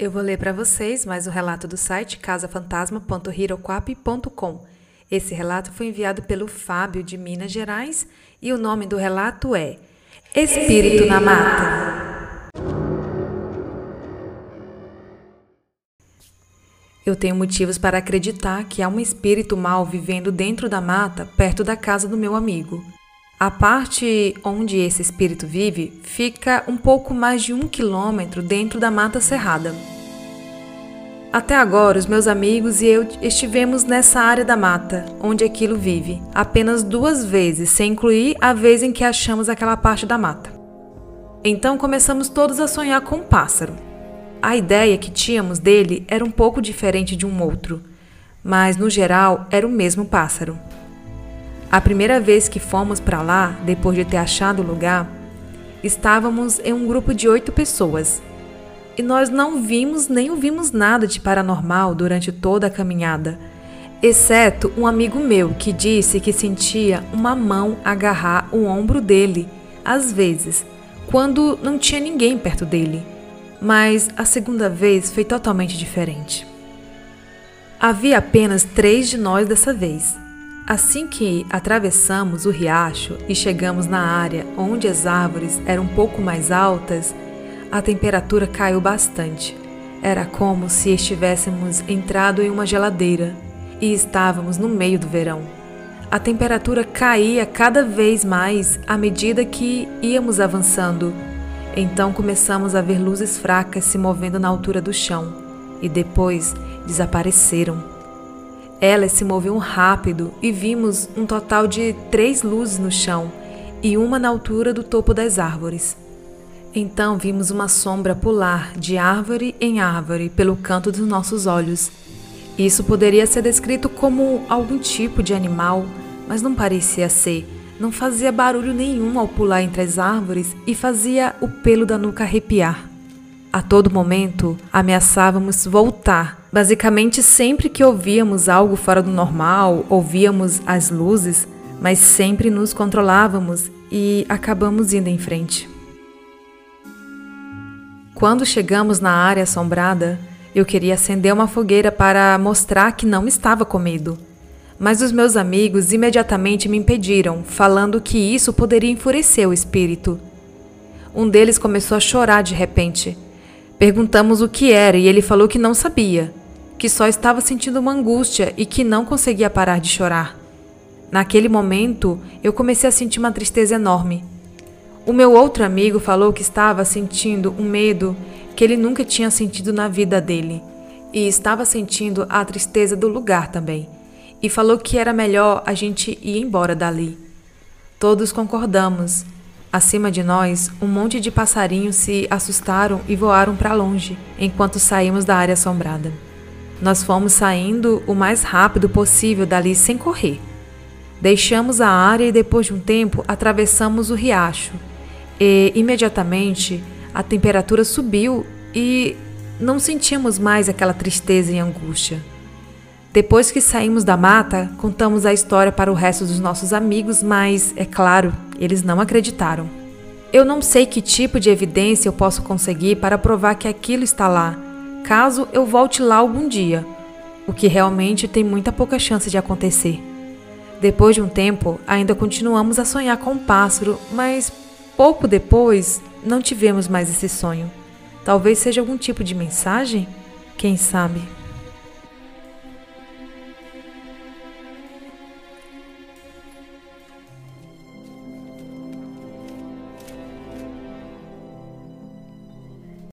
Eu vou ler para vocês mais o relato do site casafantasma.hiroquap.com. Esse relato foi enviado pelo Fábio de Minas Gerais e o nome do relato é Espírito na Mata. Eu tenho motivos para acreditar que há um espírito mau vivendo dentro da mata, perto da casa do meu amigo. A parte onde esse espírito vive fica um pouco mais de um quilômetro dentro da mata cerrada. Até agora, os meus amigos e eu estivemos nessa área da mata, onde aquilo vive, apenas duas vezes, sem incluir a vez em que achamos aquela parte da mata. Então começamos todos a sonhar com um pássaro. A ideia que tínhamos dele era um pouco diferente de um outro, mas no geral era o mesmo pássaro. A primeira vez que fomos para lá, depois de ter achado o lugar, estávamos em um grupo de oito pessoas. E nós não vimos nem ouvimos nada de paranormal durante toda a caminhada, exceto um amigo meu que disse que sentia uma mão agarrar o ombro dele, às vezes, quando não tinha ninguém perto dele. Mas a segunda vez foi totalmente diferente. Havia apenas três de nós dessa vez. Assim que atravessamos o riacho e chegamos na área onde as árvores eram um pouco mais altas, a temperatura caiu bastante. Era como se estivéssemos entrado em uma geladeira e estávamos no meio do verão. A temperatura caía cada vez mais à medida que íamos avançando. Então começamos a ver luzes fracas se movendo na altura do chão e depois desapareceram. Elas se moviam rápido e vimos um total de três luzes no chão e uma na altura do topo das árvores. Então vimos uma sombra pular de árvore em árvore pelo canto dos nossos olhos. Isso poderia ser descrito como algum tipo de animal, mas não parecia ser. Não fazia barulho nenhum ao pular entre as árvores e fazia o pelo da nuca arrepiar. A todo momento ameaçávamos voltar. Basicamente, sempre que ouvíamos algo fora do normal, ouvíamos as luzes, mas sempre nos controlávamos e acabamos indo em frente. Quando chegamos na área assombrada, eu queria acender uma fogueira para mostrar que não estava com medo. Mas os meus amigos imediatamente me impediram, falando que isso poderia enfurecer o espírito. Um deles começou a chorar de repente Perguntamos o que era e ele falou que não sabia, que só estava sentindo uma angústia e que não conseguia parar de chorar. Naquele momento, eu comecei a sentir uma tristeza enorme. O meu outro amigo falou que estava sentindo um medo que ele nunca tinha sentido na vida dele e estava sentindo a tristeza do lugar também. E falou que era melhor a gente ir embora dali. Todos concordamos Acima de nós, um monte de passarinhos se assustaram e voaram para longe, enquanto saímos da área assombrada. Nós fomos saindo o mais rápido possível dali sem correr. Deixamos a área e depois de um tempo atravessamos o riacho. E imediatamente a temperatura subiu e não sentimos mais aquela tristeza e angústia. Depois que saímos da mata, contamos a história para o resto dos nossos amigos, mas, é claro, eles não acreditaram. Eu não sei que tipo de evidência eu posso conseguir para provar que aquilo está lá, caso eu volte lá algum dia, o que realmente tem muita pouca chance de acontecer. Depois de um tempo, ainda continuamos a sonhar com um pássaro, mas pouco depois não tivemos mais esse sonho. Talvez seja algum tipo de mensagem? Quem sabe?